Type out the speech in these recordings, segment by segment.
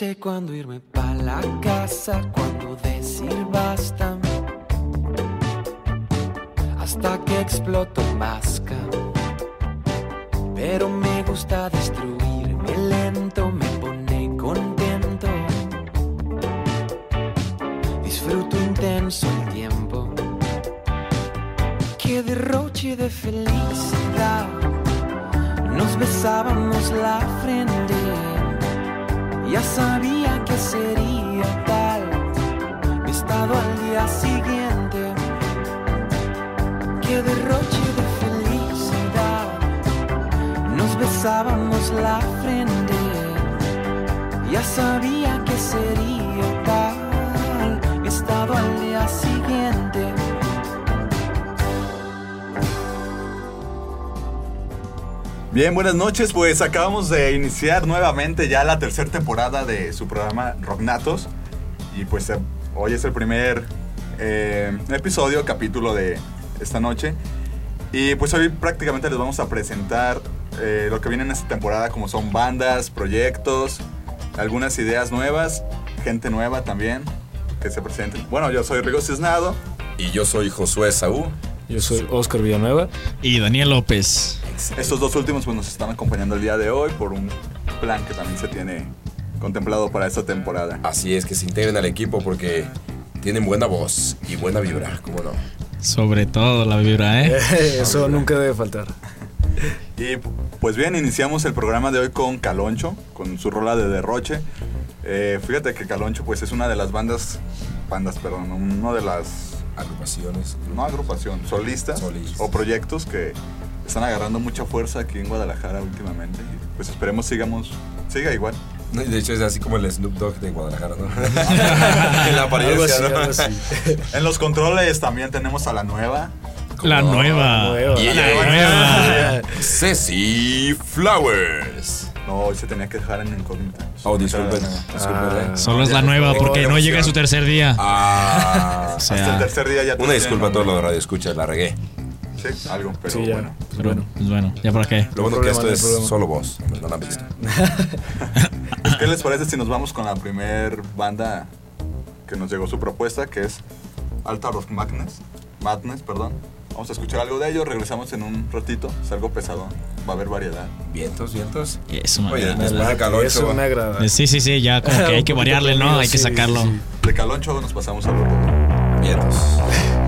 Sé cuándo irme pa' la casa, cuándo decir basta hasta que exploto masca. Pero me gusta destruirme lento, me pone contento. Disfruto intenso el tiempo. Que derroche de felicidad. Nos besábamos la frente. Ya sabía que sería tal. Mi estado al día siguiente. Que derroche de felicidad. Nos besábamos la frente, ya sabía que sería Bien, buenas noches. Pues acabamos de iniciar nuevamente ya la tercera temporada de su programa Rocknatos. Y pues eh, hoy es el primer eh, episodio, capítulo de esta noche. Y pues hoy prácticamente les vamos a presentar eh, lo que viene en esta temporada, como son bandas, proyectos, algunas ideas nuevas, gente nueva también que se presenten. Bueno, yo soy Rigo Cisnado. Y yo soy Josué Saúl. Yo soy Oscar Villanueva. Y Daniel López. Estos dos últimos pues nos están acompañando el día de hoy por un plan que también se tiene contemplado para esta temporada. Así es que se integren al equipo porque tienen buena voz y buena vibra, ¿cómo no? Sobre todo la vibra, ¿eh? Eso nunca debe faltar. Y pues bien, iniciamos el programa de hoy con Caloncho, con su rola de derroche. Eh, fíjate que Caloncho pues es una de las bandas, bandas, perdón, una de las, Agrupaciones. no agrupación, solistas, Solistas. o proyectos que están agarrando mucha fuerza aquí en Guadalajara últimamente. Y pues esperemos sigamos, siga igual. De hecho es así como el Snoop Dogg de Guadalajara, ¿no? en la Algo apariencia, así, ¿no? algo así. En los controles también tenemos a la nueva. La no? nueva. Nueva. Y La nueva. Ceci Flowers. No, hoy se tenía que dejar en incógnita. Oh, disculpen. Hasta disculpen, ¿eh? Solo es la nueva porque no llega a su tercer día. Ah, O el sea, tercer día ya una disculpa a todos los de nombre. Radio Escucha, la regué. Sí, algo, pero Sí, ya. bueno. Pues pero, bueno. pues bueno, ¿ya para qué? Lo bueno No que esto es problema. solo voz, no lo han visto. Pues, ¿Qué les parece si nos vamos con la primer banda que nos llegó su propuesta, que es Alta Rock Madness? Madness, perdón. Vamos a escuchar algo de ellos, regresamos en un ratito. Es algo pesado, va a haber variedad. Vientos, vientos. Eso, man. Oye, después de Caloncho. Eso me agrada. Sí, sí, sí, ya como que hay que variarle, ¿no? Hay que sacarlo. sí, sí. De Caloncho nos pasamos a otro. Vientos.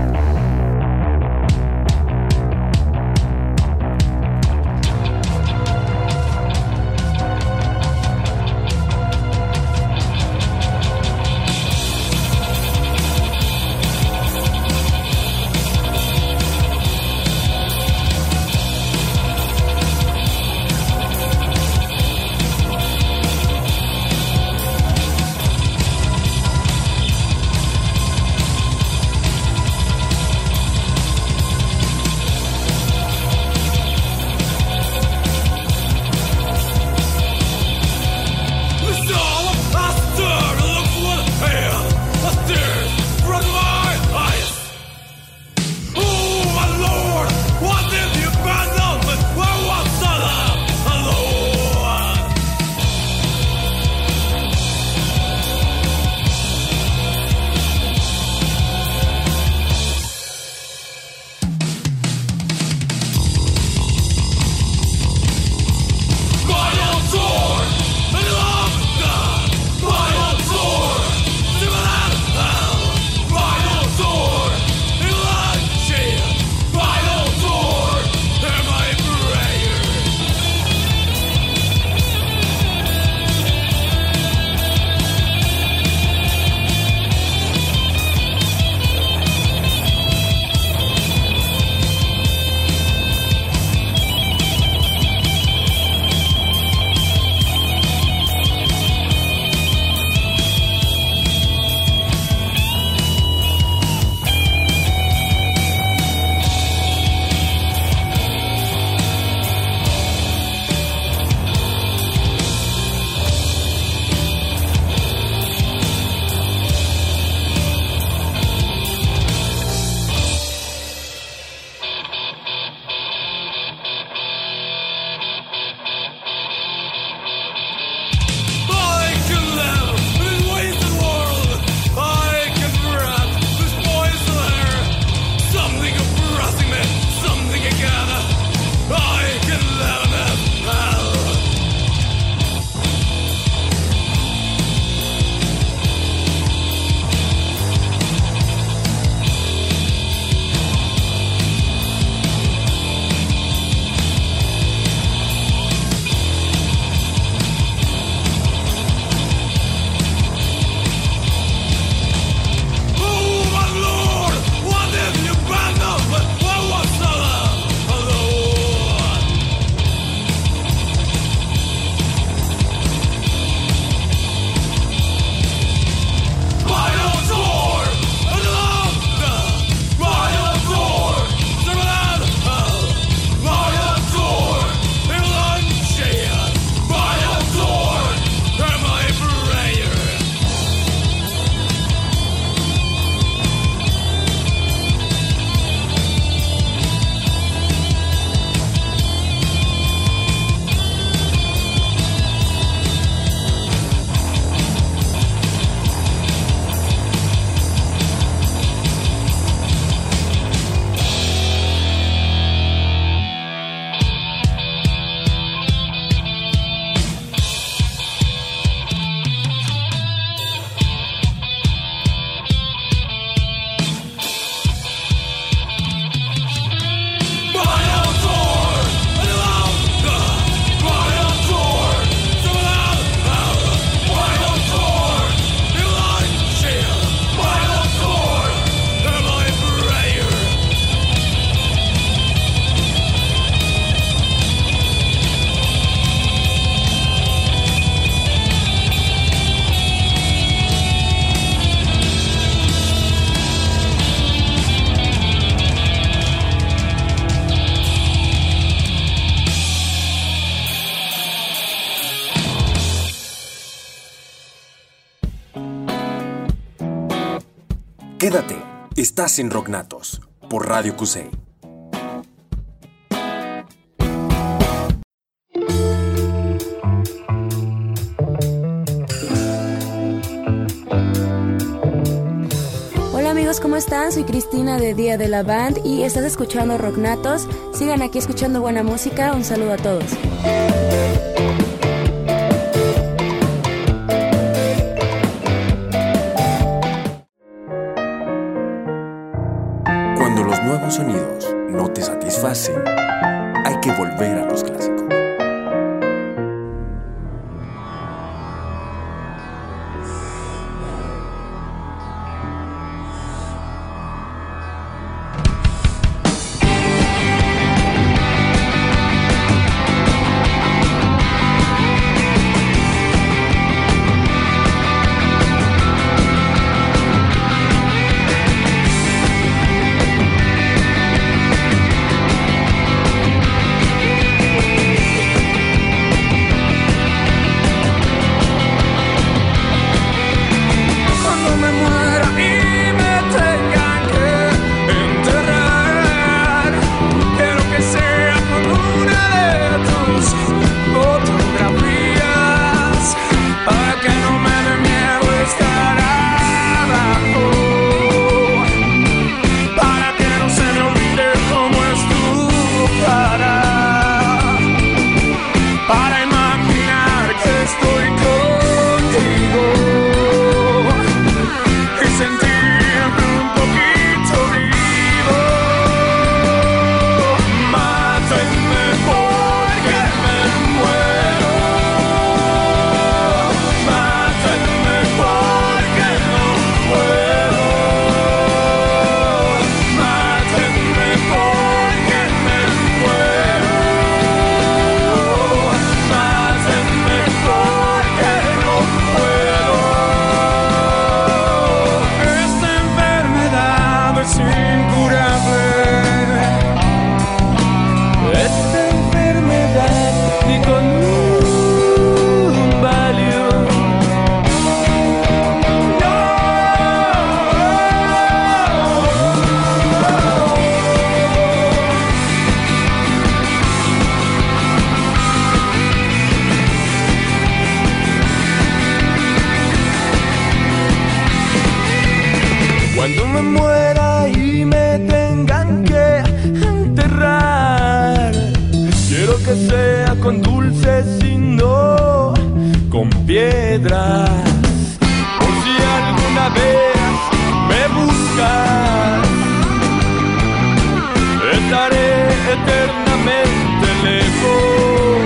estás en Rocknatos por Radio QC. Hola amigos, ¿cómo están? Soy Cristina de Día de la Band y estás escuchando Rocknatos. Sigan aquí escuchando buena música. Un saludo a todos. Te eternamente lejos,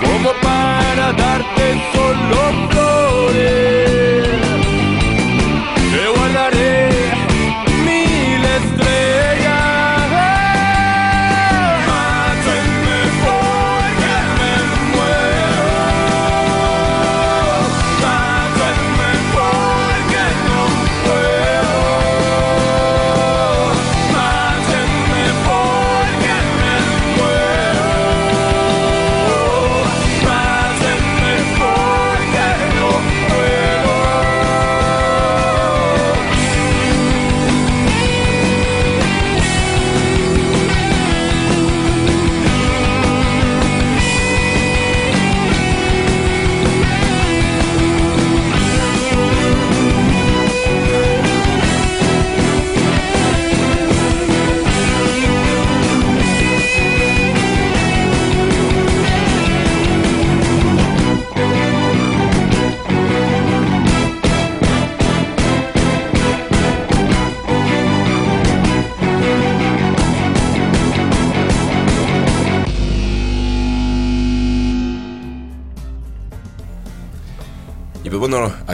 como para darte solo flores.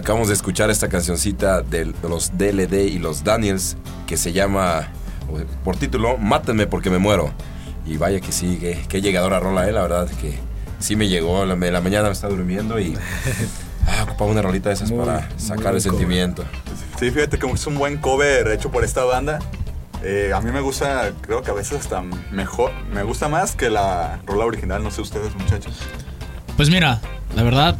Acabamos de escuchar esta cancioncita de, los DLD y los Daniels que se llama, por título, Mátenme porque me muero. Y vaya que sí, que, que llegadora rola, eh, la verdad que sí me llegó. La, la mañana me estaba durmiendo y ah, ocupaba una rolita de esas Muy- para sacar el cover. sentimiento. Sí, fíjate que es un buen cover hecho por esta banda. Eh, a mí me gusta, creo que a veces hasta mejor, me gusta más que la rola original, no sé ustedes muchachos. Pues mira, la verdad,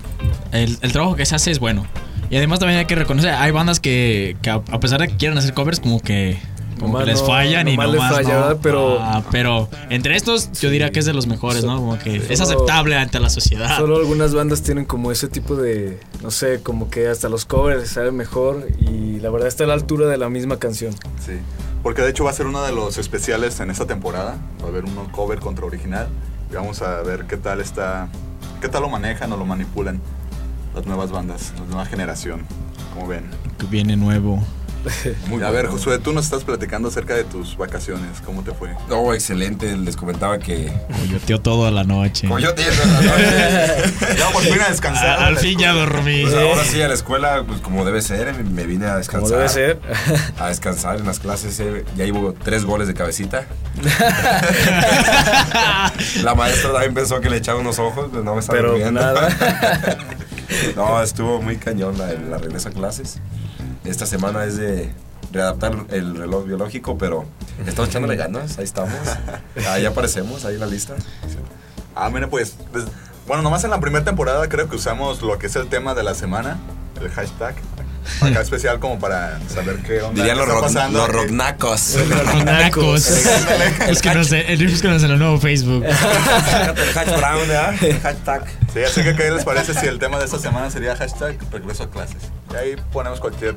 el, el trabajo que se hace es bueno. Y además también hay que reconocer, hay bandas que, que a a pesar de que quieren hacer covers, como que, como Nomás que les no- fallan y nomás les nomás falla, no. Pero- Ah, pero entre estos yo diría que es de los mejores, ¿no? Como que es Solo- aceptable ante la sociedad. Solo algunas bandas tienen como ese tipo de, no sé, como que hasta los covers les saben mejor y la verdad está a la altura de la misma canción. Sí. Porque de hecho va a ser uno de los especiales en esta temporada. Va a haber un cover contra original. Y vamos a ver qué tal está. qué tal lo manejan o lo manipulan las nuevas bandas, la nueva generación. Como ven. Que viene nuevo. Muy a ver. Josué, tú nos estás platicando acerca de tus vacaciones. ¿Cómo te fue? No, excelente. Les comentaba que. Coyoteó toda la noche. Yo tengo la noche. Ya por fin a descansar. A- al fin ya dormí. Pues ahora sí, a la escuela, pues como debe ser, me- me vine a descansar. Como debe ser. A descansar en las clases. eh, Ya llevo tres goles de cabecita. La maestra también pensó que le echaba unos ojos, pues no me estaba Pero viendo. nada. No, estuvo muy cañón la, la regreso a clases. Esta semana es de readaptar el reloj biológico, pero estamos echándole ganas, ahí estamos. Ahí aparecemos, ahí en la lista. Ah, mira, pues. des- bueno, nomás en la primera temporada creo que usamos lo que es el tema de la semana, el hashtag. Acá especial como para saber qué onda. Dirían los, pasando. los rocknacos. Los nacos. Búsquenos en- el búsquenos en el nuevo Facebook. El hashtag. Sí, así que ¿qué les parece si el tema de esta semana sería hashtag regreso a clases? Y ahí ponemos cualquier...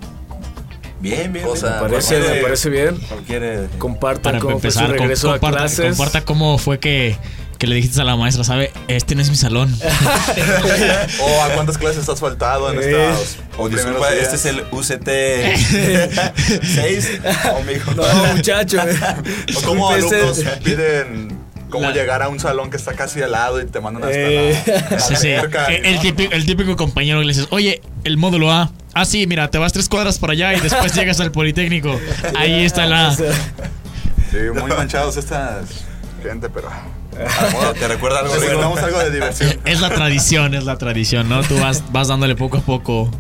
Bien, bien. O sea. Me parece, Cualquier- me parece bien. Cualquier. eh, Compartan Para cómo fue su empezar, com- regreso a comparta, clases. comparta cómo fue que, que le dijiste a la maestra, ¿sabe? Este no es mi salón. O a cuántas clases has faltado en Eh. estos O disculpa, este es el UCT 6. Oh, mijo. No, muchacho. O cómo Disculpe, alumnos ese- piden cómo La- llegar a un salón que está casi al lado y te mandan hasta Eh. la, la Sí, sí. alberca, El, el ¿no? típico, el típico compañero que le dices, oye, el módulo A. Ah, sí, mira, te vas tres cuadras para allá y después llegas al Politécnico. Ahí está la... Sí, muy manchados estas gente, pero... Modo, ¿Te recuerda algo, algo de diversión. Es la tradición, es la tradición, ¿no? Tú vas, vas dándole poco a poco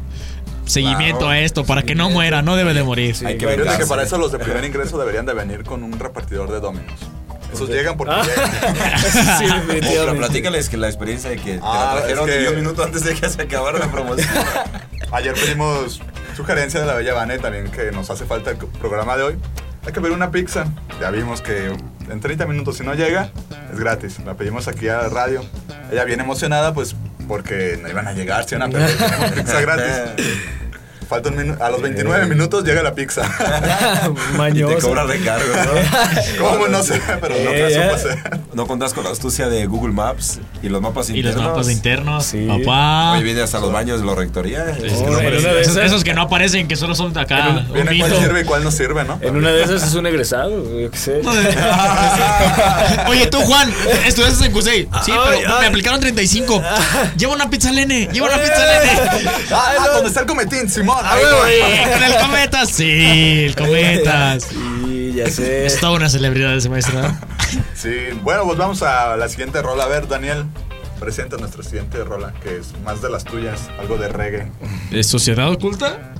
seguimiento Claro. a esto para que no muera, no debe de morir. Hay que Fíjate que para eso los de primer ingreso deberían de venir con un repartidor de dominos. Esos llegan porque Ah. llegan. sí, pero definitivamente. platícales que la experiencia de que Ah, te la trajeron es que- 10 minutos antes de que se acabara la promoción. Ayer pedimos sugerencia de la Bella Vane también que nos hace falta el programa de hoy. Hay que pedir una pizza. Ya vimos que en 30 minutos si no llega, es gratis. La pedimos aquí a la radio. Ella viene emocionada pues porque no iban a llegar, si iban a tenemos pizza gratis. Falta un a los 29 minutos llega la pizza. y te Mañoso. cobra recargo, ¿no? ¿Cómo? No sé, pero no Eh, supo hacer. No contas con la astucia de Google Maps y los mapas Y los internos. mapas internos, Sí. papá. Oye, viene hasta los baños de la rectoría. Es Oh, no esos, que no aparecen, que solo son de acá. un Viene cuál sirve y cuál no sirve, ¿no? En una de esas es un egresado, yo qué sé. Oye, tú, Juan, estudiaste en CUSEI. Sí, pero Ay, me ay. aplicaron 35. Lleva una pizza Lene, lleva una pizza Lene. Ah, ah, ¿dónde está el cometín, Simón? Ah. Eh, Con el Cometas, sí, el Cometas. Sí, ya sé. Es toda una celebridad ese maestro. ¿no? Sí, bueno, pues vamos a la siguiente rola. A ver, Daniel, presenta nuestra siguiente rola, que es más de las tuyas, algo de reggae. ¿Es Sociedad Oculta?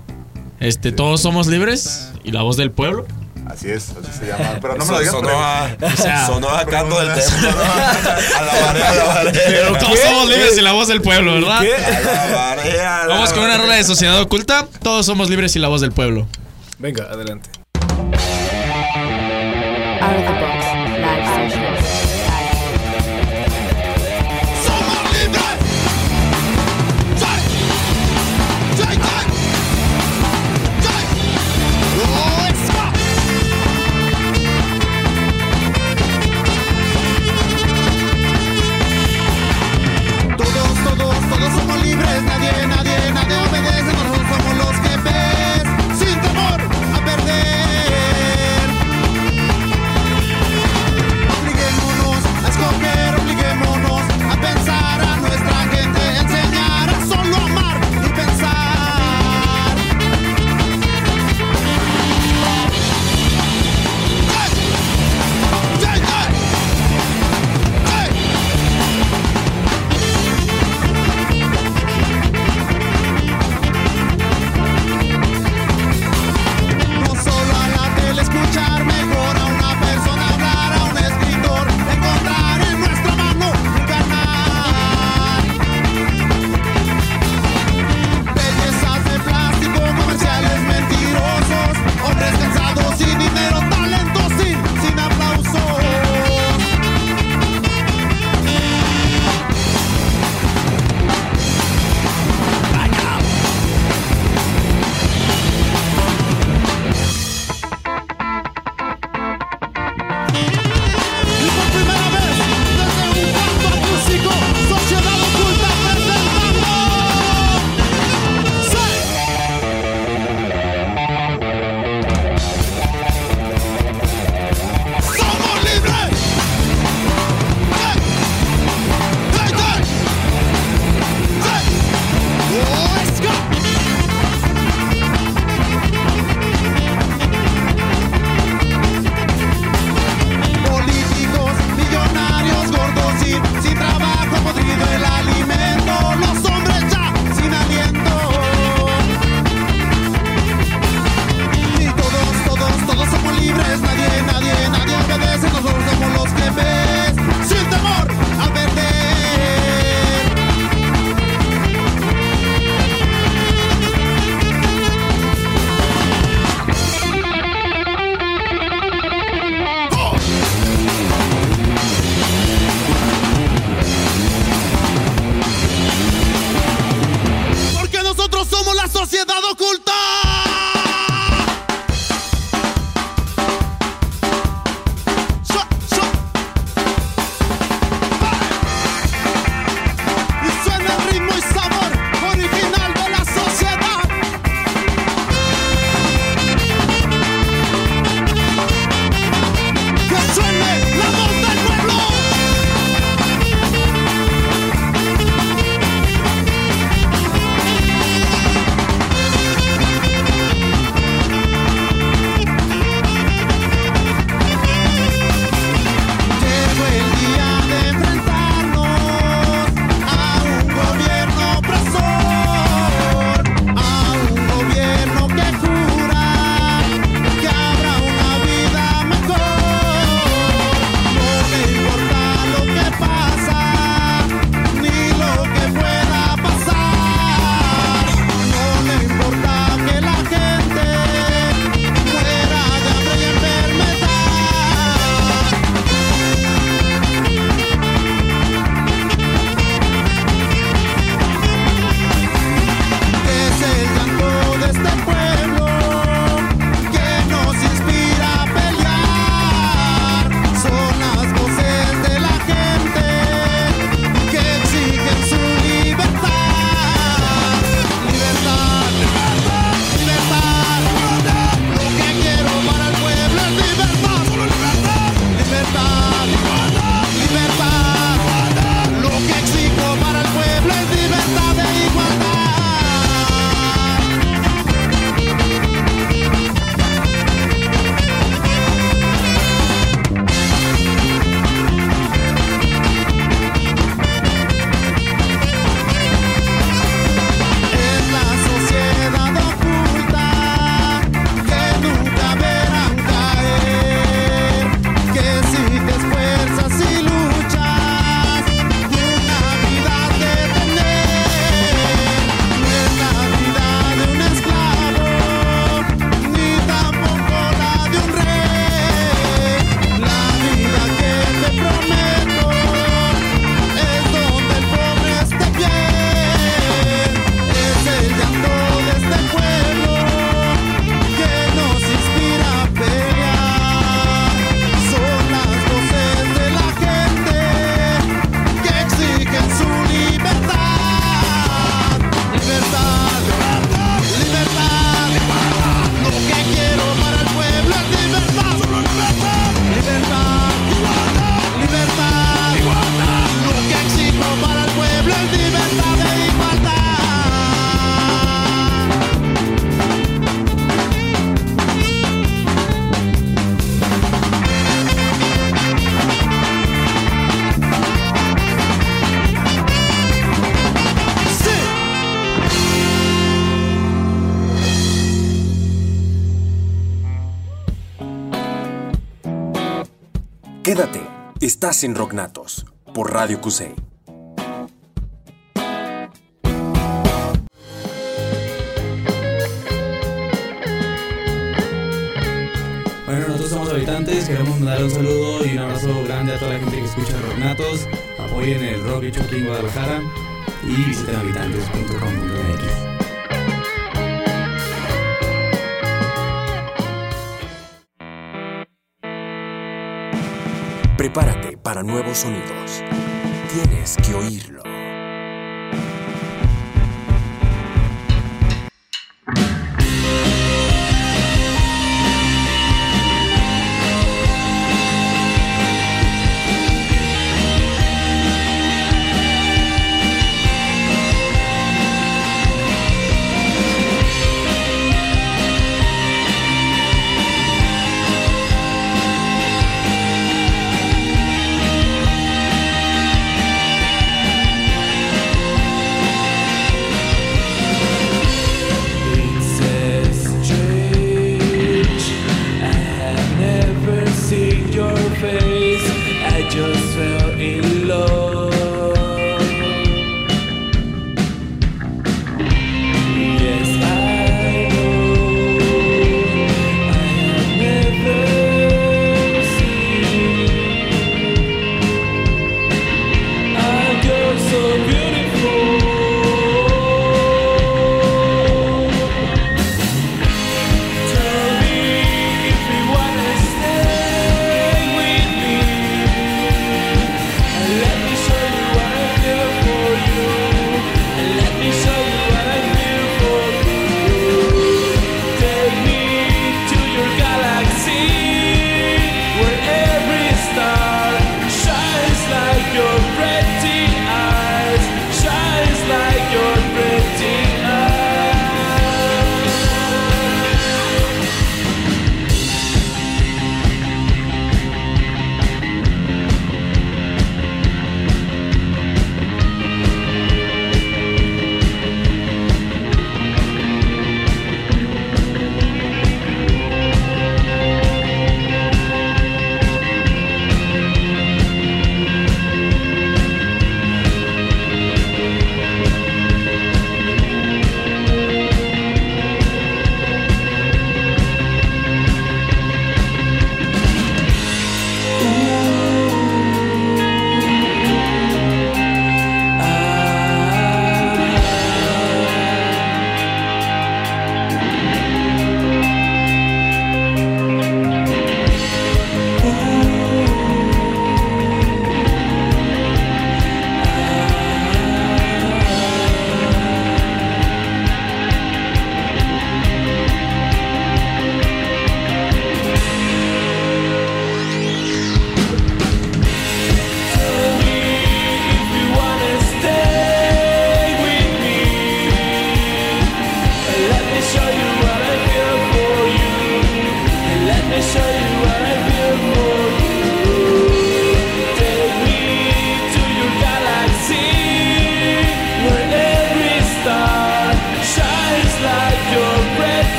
Este, todos somos libres y la voz del pueblo. Así es, así se llama. Pero no me lo digas. sonó a, O sea, sonó a canto del templo. A la a la. Todos somos libres y la voz del pueblo, ¿verdad? ¿Qué? A la marea, a la Vamos con una rola de Sociedad Oculta. Todos somos libres y la voz del pueblo. Venga, adelante. Out of the box. Estás en Rocknatos por Radio Cusey. Bueno, nosotros somos habitantes, queremos mandar un saludo y un abrazo grande a toda la gente que escucha Rocknatos. Apoyen el rock hecho aquí en Guadalajara y visiten habitantes.com.mx. Prepárate para nuevos sonidos. Tienes que oírlo.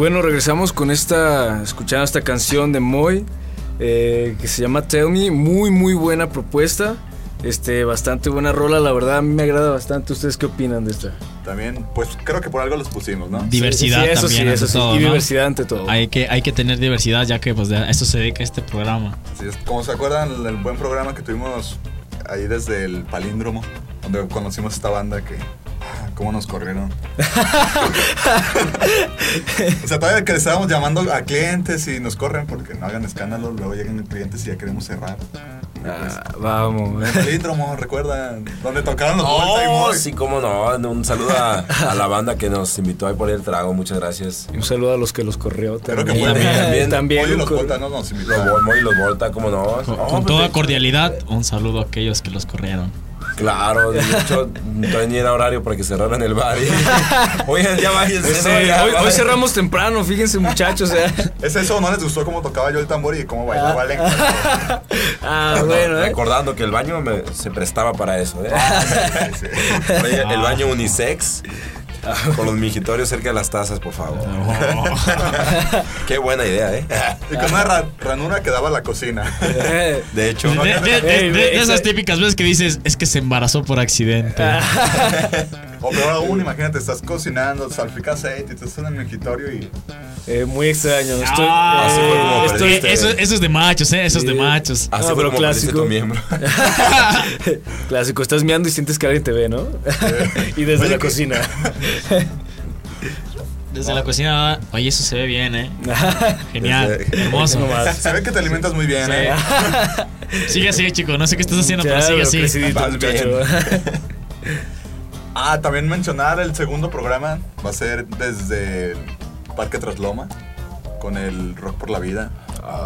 Bueno, regresamos con esta, escuchando esta canción de Moy, eh, que se llama Tell Me, muy muy buena propuesta, este, bastante buena rola, la verdad a mí me agrada bastante, ¿ustedes qué opinan de esta? También, pues creo que por algo los pusimos, ¿no? Diversidad Sí, sí, eso también, sí, ante eso sí, todo, y ¿no? diversidad ante todo. Hay que, hay que tener diversidad, ya que pues de a eso se dedica este programa. Así es, como se acuerdan el, el buen programa que tuvimos ahí desde el palíndromo, donde conocimos esta banda que. ¿Cómo nos corrieron? o sea, todavía que le estábamos llamando a clientes y nos corren porque no hagan escándalo, luego llegan clientes y ya queremos cerrar. Ah, vamos. El palíndromo, recuerdan, donde tocaron los Volta y Oh, Moy. sí, cómo no. Un saludo a, a la banda que nos invitó ahí por el trago. Muchas gracias. Y un saludo a los que los corrió Creo también. que fue También, también. También Moy y los Volta no nos Los. Volmo y los Volta, cómo no. Con, Oh, con pues, toda cordialidad, un saludo a aquellos que los corrieron. Claro, de hecho, todavía ni era horario para que cerraran el bar. y- Oigan, ya váyanse. Sí, no, ya hoy, cerramos temprano, fíjense muchachos. eh. ¿Es eso? ¿No les gustó cómo tocaba yo el tambor y cómo bailaba el Ah, bueno, ¿eh? Recordando que el baño me- se prestaba para eso. ¿eh? Oye, el baño unisex. Con los mijitorios cerca de las tazas, por favor. Qué buena idea, ¿eh? Y con una ra- ranura que daba la cocina. De hecho, De, de- de- Ey, de- de esa- esas típicas veces que dices, es que se embarazó por accidente. O peor aún, imagínate, estás cocinando, salpicas aceite y te estás en el mingitorio y. Eh, muy extraño. Estoy, Ah, así fue como eh, estoy- perdiste. eso, eso es de machos, ¿eh? Eso es de machos. así Ah, fue pero como perdiste clásico. tu miembro. Clásico, estás meando y sientes que alguien te ve, ¿no? y desde Oye, la cocina. Desde la cocina, oye, eso se ve bien, ¿eh? Genial, Desde- hermoso. No. Se ve que te alimentas muy bien, Sí. ¿eh? Sigue así, chico. No sé qué estás haciendo, pero sigue así. crecidito. Ah, también mencionar el segundo programa va a ser desde el Parque Trasloma con el Rock por la Vida.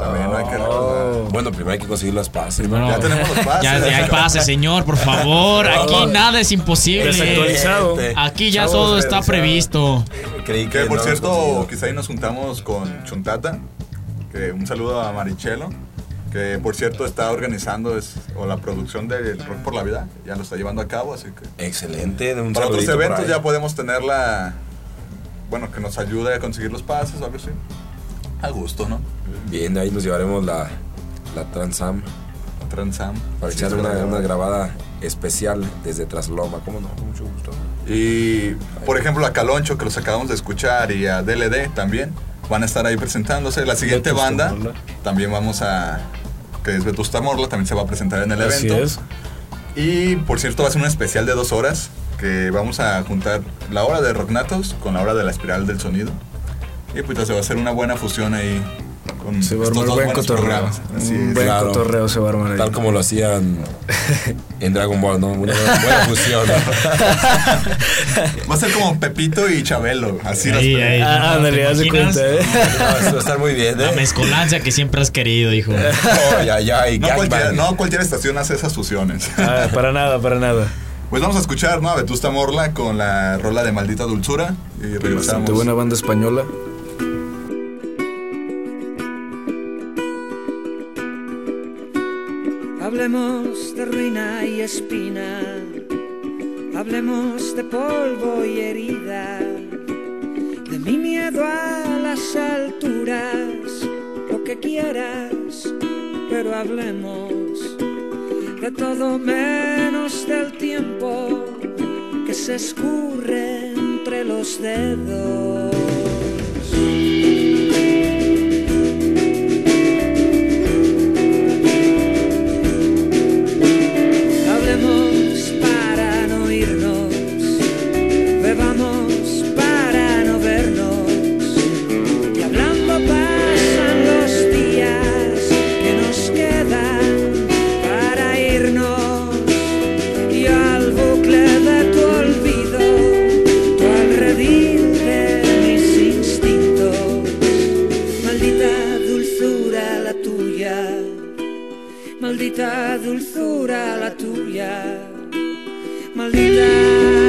También hay que recordar. Bueno, primero hay que conseguir las pases. Ya tenemos los pases. Ya, ya hay pases, señor, por favor. Aquí nada es imposible. Desactualizado. Aquí ya Chavos, todo está sea, previsto. Creí que Que por no cierto, conseguido. quizá ahí nos juntamos con Chuntata. Que un saludo a Marichelo. Que por cierto está organizando es, o la producción del Rock por la Vida. Ya lo está llevando a cabo, así que. Excelente. Un Para otros eventos ya podemos tenerla. Bueno, que nos ayude a conseguir los pases o algo así. A gusto, ¿no? Bien, ahí nos llevaremos la, la Transam Transam. para Sí, echar una, una grabada especial desde Trasloma. ¿Cómo no? Con mucho gusto. Y por ejemplo a Caloncho, que los acabamos de escuchar, y a DLD también, van a estar ahí presentándose. La siguiente banda, también vamos a. que es Vetusta Morla, también se va a presentar en el Así evento. es. Y por cierto, va a ser un especial de dos horas, que vamos a juntar la hora de Rocknatos con la hora de la espiral del sonido. Y pues se va a hacer una buena fusión ahí con Se va a armar buen cotorreo. Así Un es. buen Claro. cotorreo se va a armar ahí. Tal como lo hacían en Dragon Ball, ¿no? Una buena, fusión. ¿no? Va a ser como Pepito y Chabelo, así las Ahí. Ah, ándale, ¿Te haz de imaginas? cuenta, ¿eh? No, esto va a estar muy bien, La ¿eh? mezcolanza que siempre has querido, hijo. Oh, ya, ya, y No cualquiera, no cualquier estación hace esas fusiones. Ah, para nada, para nada. Pues vamos a escuchar, ¿no? A Vetusta Morla con la rola de Maldita Dulzura. Y regresamos. Bastante buena banda española. Hablemos de ruina y espina, hablemos de polvo y herida, de mi miedo a las alturas, lo que quieras, pero hablemos de todo menos del tiempo que se escurre entre los dedos. Maldita dulzura la tuya, maldita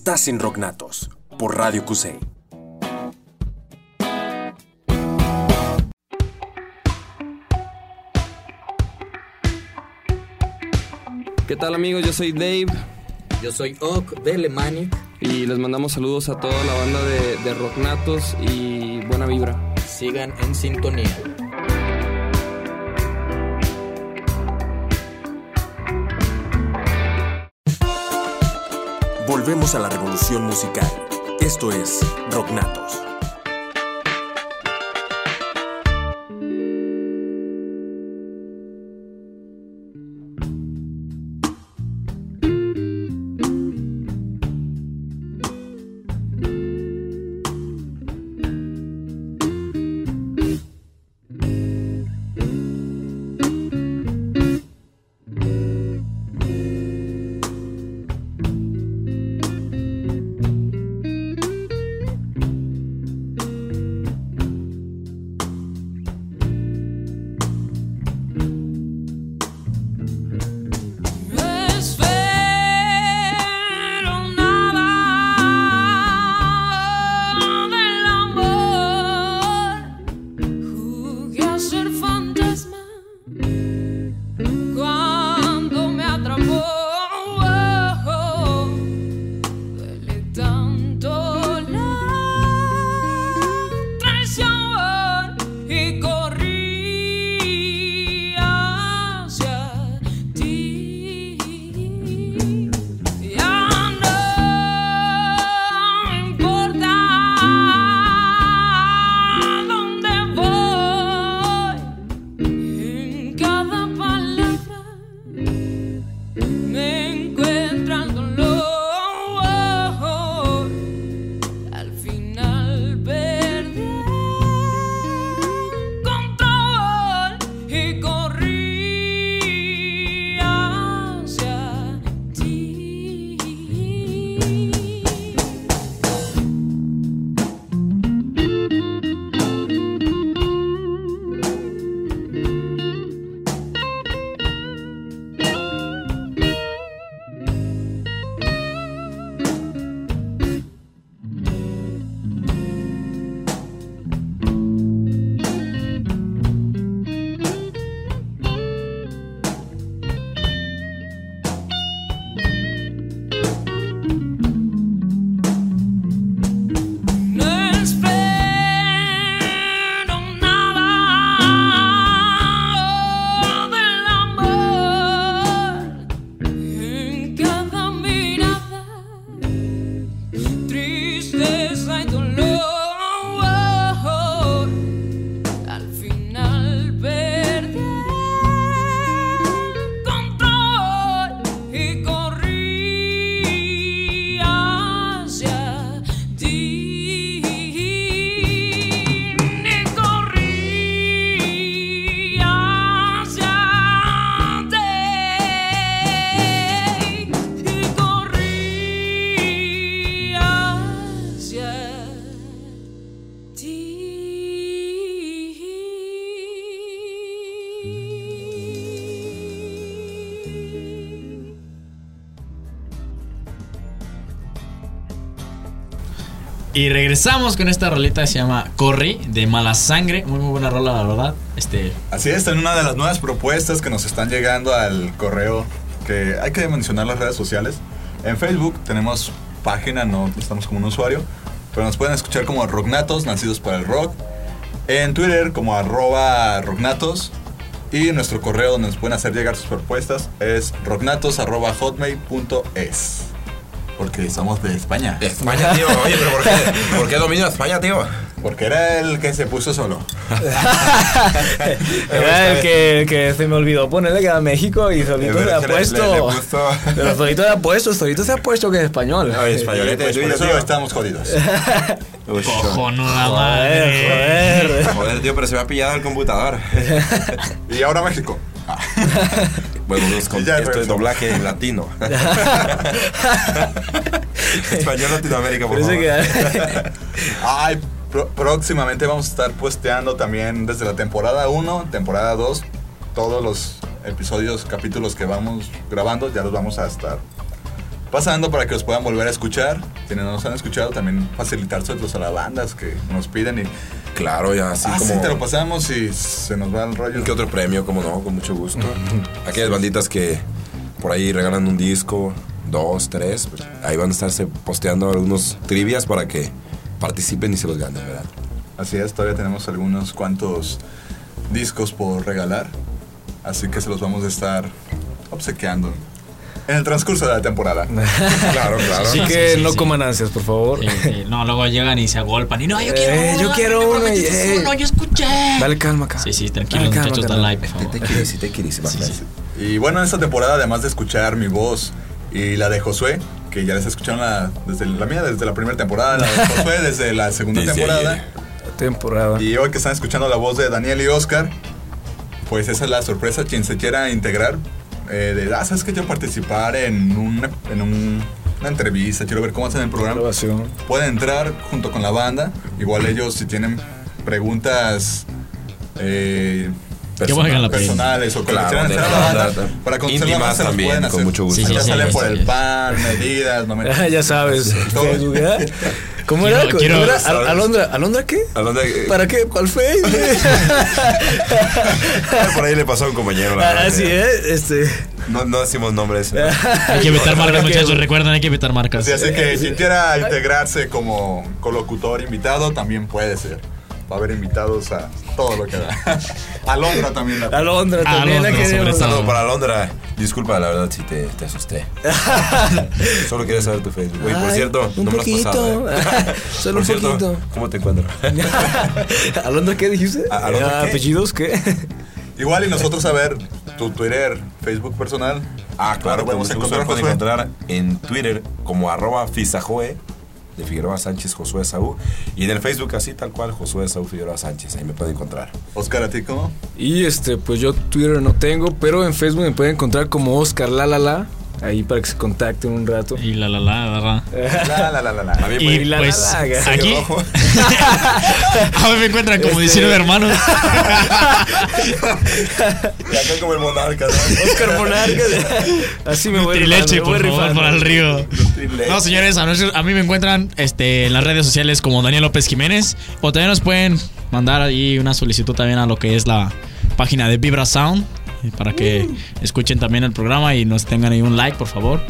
estás en Rocknatos por Radio QC. ¿Qué tal amigos? Yo soy Dave. Yo soy Ock de Lemanic. Y les mandamos saludos a toda la banda de, de Rocknatos y buena vibra. Sigan en sintonía. Volvemos a la revolución musical. Esto es Rocknatos. Regresamos con esta rolita que se llama Corri de Mala Sangre. Muy, muy buena rola, la verdad. Este, Así es, en una de las nuevas propuestas que nos están llegando al correo, que hay que mencionar las redes sociales. En Facebook tenemos página, no estamos como un usuario, pero nos pueden escuchar como Rocknatos, nacidos para el rock. En Twitter como arroba rocknatos. Y nuestro correo donde nos pueden hacer llegar sus propuestas es rocknatos arroba hotmail.es. Porque somos de España. De España, tío. Oye, pero ¿por qué, ¿por qué dominio de España, tío? Porque era el que se puso solo. Era el que, el que se me olvidó ponerle que era México y solito Le- se ha le- le- puesto. le puso- Pero solito se ha puesto, solito se ha puesto que es español. Ay, españolete, Pues por eso estamos jodidos. Cojonuda madre. joder. Joder, tío, pero se me ha pillado el computador. Y ahora México. Bueno, pues, con- Ya esto es doblaje en latino. Español Latinoamérica, por favor. que- Ay, próximamente vamos a estar posteando también desde la temporada 1, temporada 2, todos los episodios, capítulos que vamos grabando, ya los vamos a estar pasando para que los puedan volver a escuchar. Quienes no nos han escuchado, también facilitárselos a las bandas que nos piden y. Claro, ya así ah, como. sí, te lo pasamos y se nos va el rollo. ¿Qué otro premio? Como no, con mucho gusto. Aquellas banditas que por ahí regalan un disco, dos, tres, pues, ahí van a estarse posteando algunos trivias para que participen y se los ganen, ¿verdad? Así es, todavía tenemos algunos cuantos discos por regalar. Así que se los vamos a estar obsequiando en el transcurso de la temporada. claro, claro. Así que no coman ansias, por favor. Sí, sí. No, luego llegan y se agolpan. Y no, yo quiero Eh, uno, yo quiero me uno, prometiste eh. uno, yo escuché. Dale calma acá. Sí, sí, tranquilos, Dale calma, muchachos, like, por favor. Te quieres, te quieres, Sí, sí, sí. Y bueno, en esta temporada, además de escuchar mi voz y la de Josué, que ya les escucharon la, desde la mía, desde la primera temporada, la de Josué desde la segunda Desde temporada. ayer. Temporada. Y hoy que están escuchando la voz de Daniel y Oscar, pues esa es la sorpresa. Quien se quiera integrar, eh, de, ah, ¿sabes que Quiero participar en, una, en un- una entrevista, quiero ver cómo hacen el programa. Grabación. Pueden entrar junto con la banda. Igual ellos, si tienen preguntas. Eh, pena. personales o que Claro, quieran hacer a la banda, banda, para conocerla más se las también, pueden con hacer. mucho gusto. Sí, sí, ya sí, salen sí, por sí. el pan, medidas, no me... Ya sabes. Todo. ¿eh? ¿Cómo Quiero- era? ¿Cómo quiero- era? ¿sabes? Al- ¿Alondra? ¿Alondra qué? ¿A dónde? ¿Para qué? ¿Cuál Facebook? Por ahí le pasó a un compañero. la verdad, Así que es, este. No, no decimos nombres. Hay que evitar marcas, muchachos. Recuerden, hay que evitar marcas. Sí, así que quien quiera integrarse como colocutor invitado también puede ser. Va a haber invitados a todo lo que da. A Londra también. La Alondra también la Alondra, sobre queremos. Un todo. saludo para Londra. Disculpa, la verdad, si te, te asusté. Solo quería saber tu Facebook. Oye, por cierto, un no me lo has pasado. poquito. ¿eh? Solo por un cierto, poquito. ¿cómo te encuentro? ¿Alondra qué dijiste? ¿A- Alondra Ah, qué? ¿Apellidos qué? Igual y nosotros a ver tu Twitter, Facebook personal. Ah, claro, podemos podemos encontrar, en Twitter como arroba fisajoe de Figueroa Sánchez Josué Saúl y en el Facebook así tal cual Josué Saúl Figueroa Sánchez, ahí me pueden encontrar. Oscar, ¿a ti cómo? Y este, pues yo Twitter no tengo, pero en Facebook me pueden encontrar como Oscar La La La. Ahí para que se contacten un rato. Y la la la, la, la. La, la, la, la, la. A mí Y la, pues la, la, aquí rojo. a mí me encuentran como Este- 19 hermanos. y acá como el monarca, ¿no? Oscar Monarca. Así me voy Trileche, por voy favor, rifando. para el río. No, señores, a, nosotros- a mí me encuentran este, en las redes sociales como Daniel López Jiménez. O también nos pueden mandar ahí una solicitud también a lo que es la página de Vibra Sound. Para que escuchen también el programa y nos tengan ahí un like, por favor.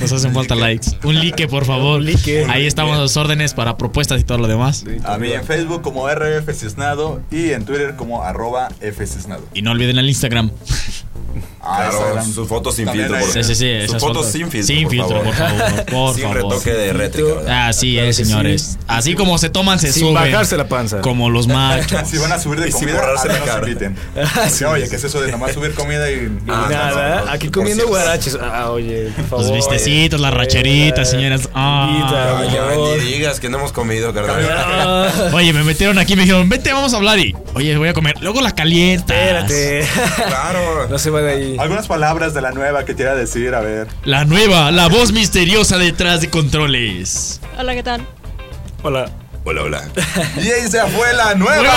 Nos hacen falta likes. Un like, por favor. Un like. Ahí estamos a las órdenes para propuestas y todo lo demás. A mí en Facebook como RF Cisnado y en Twitter como arroba F Cisnado. Y no olviden el Instagram. Ah, Claro, sus fotos sin filtro. por Sí, sí, sí. Sus fotos fotos. sin filtro. Sin por filtro, favor. por favor. Por sin favor. retoque de rétrica. Así es, señores. Así como se toman, se Sin suben. bajarse la panza. Como los machos. Si van a subir de Y sin comida, borrarse la cara. inviten. Ah, sí. Oye, ¿qué es eso de nomás subir comida y... Ah, Nada, no, no, aquí comiendo guaraches. Ah, oye, por favor. Los vistecitos, las racheritas, señoras. Ah. Ya, ni digas que no hemos comido, carnal. Oye, me metieron aquí y me dijeron, vente, vamos a hablar. Y, oye, voy a comer. Luego la calientas. Espérate. Claro. No se va de ahí. Algunas palabras de la nueva que quiera decir, a ver. La nueva, la voz misteriosa detrás de controles. Hola, ¿qué tal? Hola. Hola, hola. Y ahí se fue la nueva.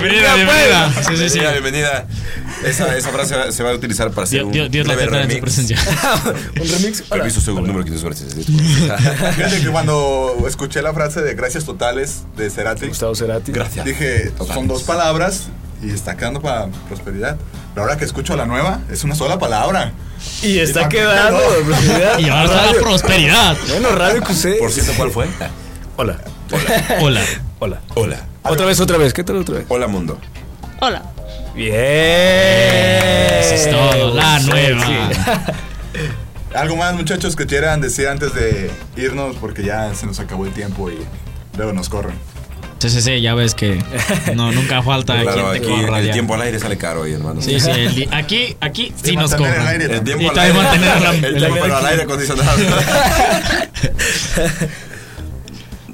Bienvenida, bienvenida. Sí, sí, sí. Bienvenida, bienvenida. Esa, esa frase se va a utilizar para hacer Dios, un Dios, breve tendrá en su remix. presencia. Un remix. Hola. Permiso, segundo número 547. Fíjate que cuando escuché la frase de gracias totales de Cerati, Gustavo Cerati. Gracias. dije, Totales. son dos palabras y está quedando para prosperidad. Pero ahora que escucho la nueva, es una sola palabra. Y está Y quedando. prosperidad. Y ahora está la prosperidad. Bueno, Radio QC. Por cierto, ¿cuál fue? Hola. Hola. Hola. Hola. Otra vez, otra vez. ¿Qué tal otra vez? Hola, mundo. Hola. Bien. Eso es todo, la nueva. Algo más, muchachos, que quieran decir antes de irnos, porque ya se nos acabó el tiempo y luego nos corren. Sí, sí, sí, ya ves que no, nunca falta Claro, quien te aquí corra el ya. tiempo al aire sale caro, oye, hermano. Sí, sí, el aquí, aquí sí nos el cobran. aire El también. tiempo Y al aire. mantener el el tiempo, al aire acondicionado.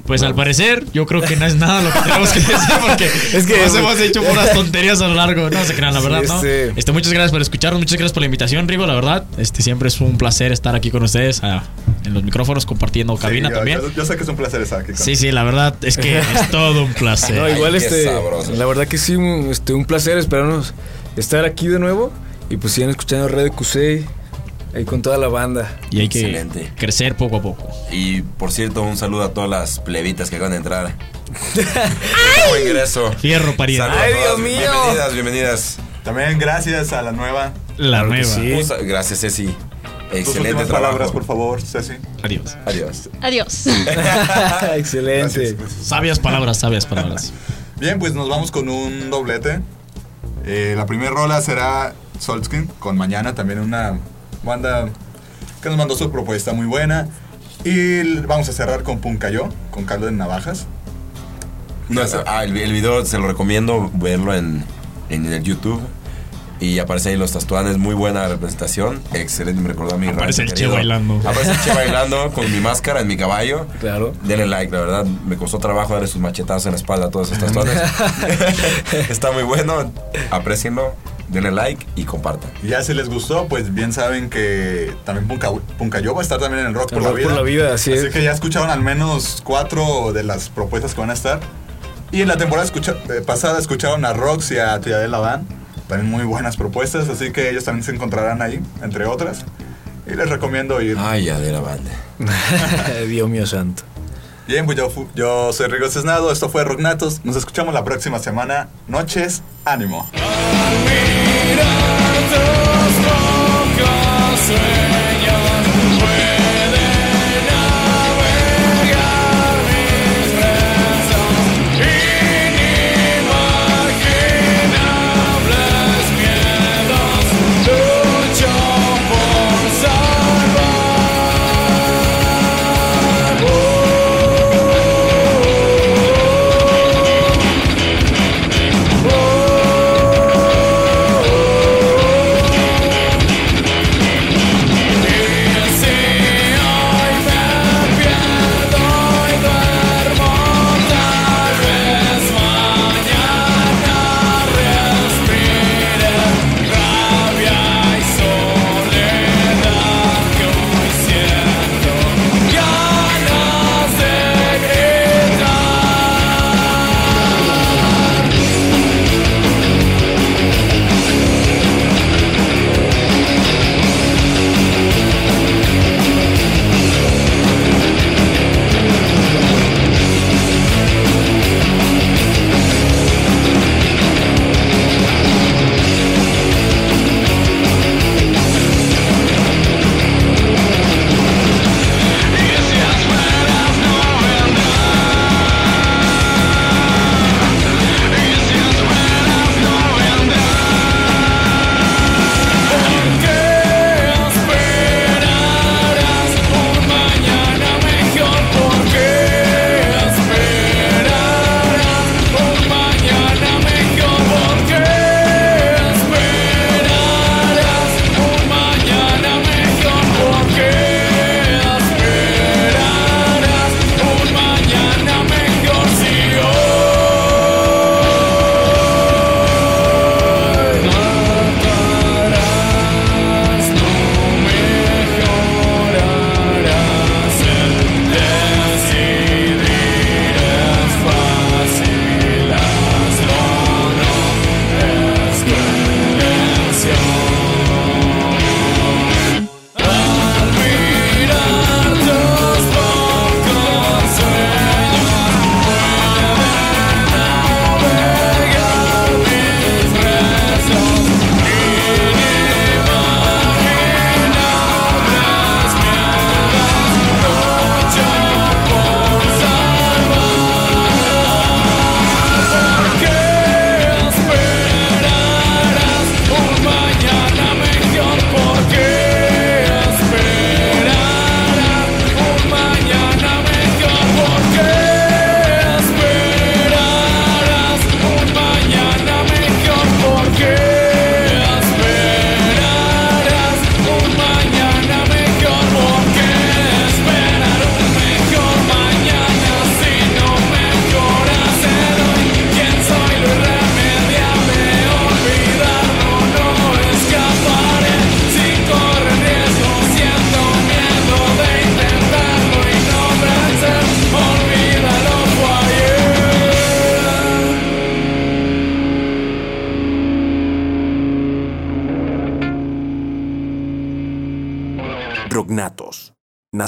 Pues al parecer, yo creo que no es nada lo que tenemos que decir porque Es que- nos hemos hecho puras tonterías a lo largo. No se crean, la Sí, verdad, ¿no? este- Este, muchas gracias por escucharnos, muchas gracias por la invitación, Rigo, la verdad. Este siempre es un placer estar aquí con ustedes ah, en los micrófonos compartiendo cabina Sí, yo- también. Yo, yo sé que es un placer estar aquí. con- Sí, sí, la verdad es que es todo un placer. No, igual Ay, este, sabroso. la verdad que sí, un, este, un placer esperarnos estar aquí de nuevo y pues sigan escuchando Radio QC Ahí con toda la banda. Y hay que crecer poco a poco. Y por cierto, un saludo a todas las plebitas que acaban de entrar. Buen ingreso. Fierro pariente. Saludos a Ay. Dios mío. Bienvenidas, bienvenidas. También gracias a la nueva. La Claro nueva. sí. Sa- Gracias, Ceci. Excelente palabras, por favor, Ceci. Adiós. Adiós. Adiós. Excelente. Sabias palabras, sabias palabras. Bien, pues nos vamos con un doblete. Eh, la primera rola será Solskin con Mañana, también una banda que nos mandó su propuesta muy buena. Y vamos a cerrar con Puncayo, con Caldo de Navajas. No, es- ah, el, el video se lo recomiendo verlo en, en el YouTube. Y aparece ahí los tatuanes, muy buena representación. Excelente, me recordó a mi Aparece rancho el Che querido. bailando. Aparece el Che bailando con mi máscara en mi caballo. Claro. Denle like, la verdad, me costó trabajo darle sus machetazos en la espalda a todos estos tatuanes. Está muy bueno, aprecienlo, denle like y compartan. Y ya si les gustó, pues bien saben que también Punca, Puncayo va a estar también en el Rock, El por, la vida. por la Vida, así es. que ya escucharon al menos cuatro de las propuestas que van a estar. Y en la temporada escucha- eh, pasada escucharon a Rox y a Tía de la Van. También muy buenas propuestas, así que ellos también se encontrarán ahí, entre otras. Y les recomiendo ir. Ay, ya de la banda. Dios mío santo. Pues yo, yo soy Rigo Cisnado, esto fue Rocknatos. Nos escuchamos la próxima semana. Noches, ánimo.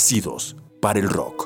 Nacidos para el rock.